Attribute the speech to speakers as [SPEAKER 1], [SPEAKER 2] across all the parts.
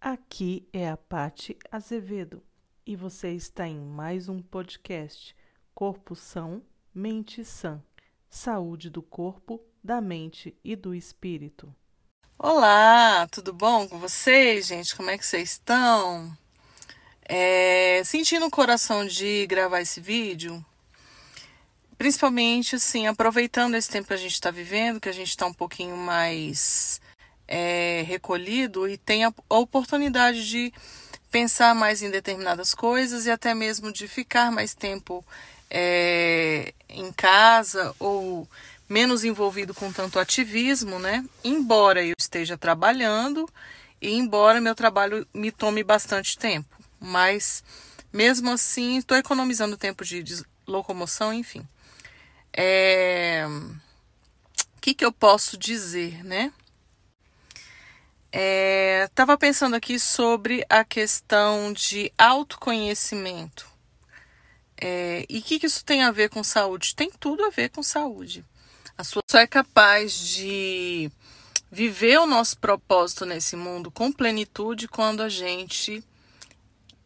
[SPEAKER 1] Aqui é a Pati Azevedo e você está em mais um podcast Corpo São, Mente Sã. Saúde do corpo, da mente e do espírito.
[SPEAKER 2] Olá, tudo bom com vocês, gente? Como é que vocês estão? É, sentindo o coração de gravar esse vídeo, principalmente assim, aproveitando esse tempo que a gente está vivendo, que a gente está um pouquinho mais é, recolhido e tem a oportunidade de pensar mais em determinadas coisas e até mesmo de ficar mais tempo é, em casa ou menos envolvido com tanto ativismo, né? Embora eu esteja trabalhando e embora meu trabalho me tome bastante tempo, mas mesmo assim estou economizando tempo de, locomoção, enfim. É... O que, que eu posso dizer, né? Estava é, pensando aqui sobre a questão de autoconhecimento. É, e o que, que isso tem a ver com saúde? Tem tudo a ver com saúde. A sua só é capaz de viver o nosso propósito nesse mundo com plenitude quando a gente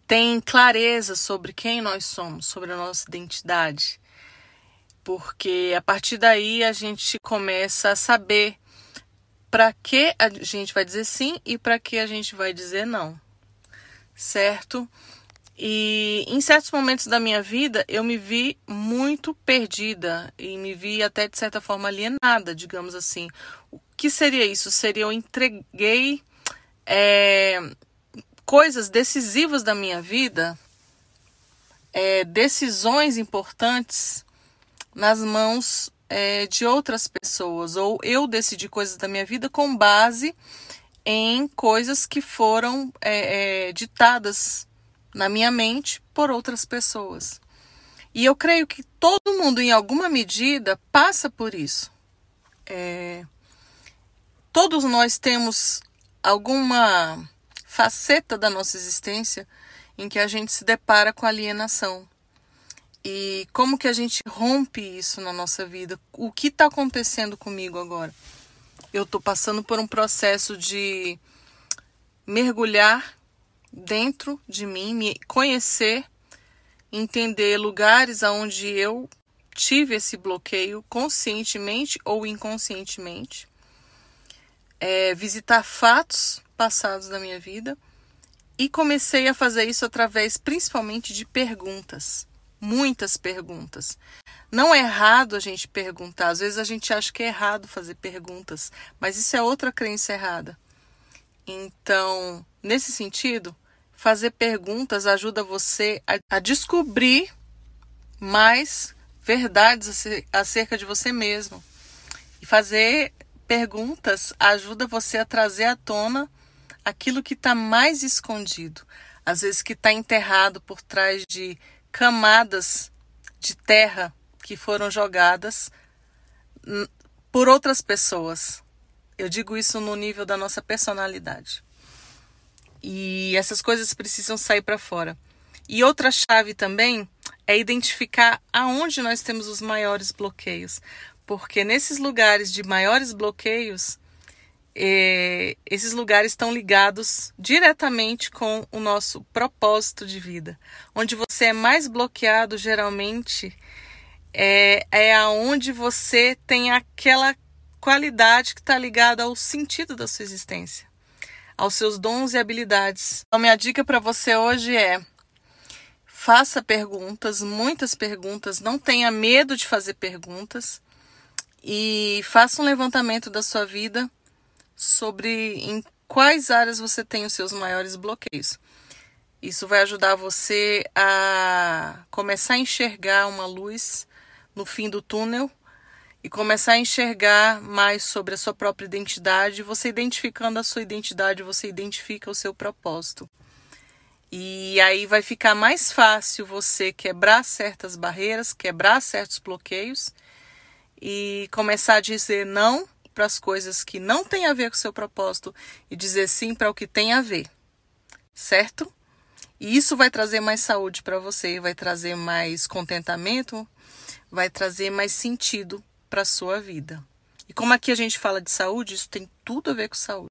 [SPEAKER 2] tem clareza sobre quem nós somos, sobre a nossa identidade. Porque a partir daí a gente começa a saber para que a gente vai dizer sim e para que a gente vai dizer não, certo? E em certos momentos da minha vida eu me vi muito perdida e me vi até de certa forma alienada, digamos assim. O que seria isso? Seria eu entreguei é, coisas decisivas da minha vida, é, decisões importantes nas mãos é, de outras pessoas, ou eu decidi coisas da minha vida com base em coisas que foram é, é, ditadas na minha mente por outras pessoas. E eu creio que todo mundo, em alguma medida, passa por isso. É, todos nós temos alguma faceta da nossa existência em que a gente se depara com alienação. E como que a gente rompe isso na nossa vida? O que está acontecendo comigo agora? Eu estou passando por um processo de mergulhar dentro de mim, me conhecer, entender lugares aonde eu tive esse bloqueio conscientemente ou inconscientemente, é, visitar fatos passados da minha vida e comecei a fazer isso através principalmente de perguntas muitas perguntas. Não é errado a gente perguntar, às vezes a gente acha que é errado fazer perguntas, mas isso é outra crença errada. Então, nesse sentido, fazer perguntas ajuda você a, descobrir mais verdades acerca de você mesmo. E fazer perguntas ajuda você a trazer à tona aquilo que está mais escondido, às vezes que está enterrado por trás de camadas de terra que foram jogadas por outras pessoas. Eu digo isso no nível da nossa personalidade. E essas coisas precisam sair para fora. E outra chave também é identificar aonde nós temos os maiores bloqueios. Porque nesses lugares de maiores bloqueios, é, esses lugares estão ligados diretamente com o nosso propósito de vida. Onde você é mais bloqueado, geralmente, é, é aonde você tem aquela qualidade que está ligada ao sentido da sua existência, aos seus dons e habilidades. Então, minha dica para você hoje é: faça perguntas, muitas perguntas, não tenha medo de fazer perguntas e faça um levantamento da sua vida sobre em quais áreas você tem os seus maiores bloqueios. Isso vai ajudar você a começar a enxergar uma luz no fim do túnel e começar a enxergar mais sobre a sua própria identidade. Você identificando a sua identidade, você identifica o seu propósito. E aí vai ficar mais fácil você quebrar certas barreiras, quebrar certos bloqueios e começar a dizer não para as coisas que não têm a ver com o seu propósito e dizer sim para o que tem a ver. Certo? E isso vai trazer mais saúde para você, vai trazer mais contentamento, vai trazer mais sentido para a sua vida. E como aqui a gente fala de saúde, isso tem tudo a ver com saúde.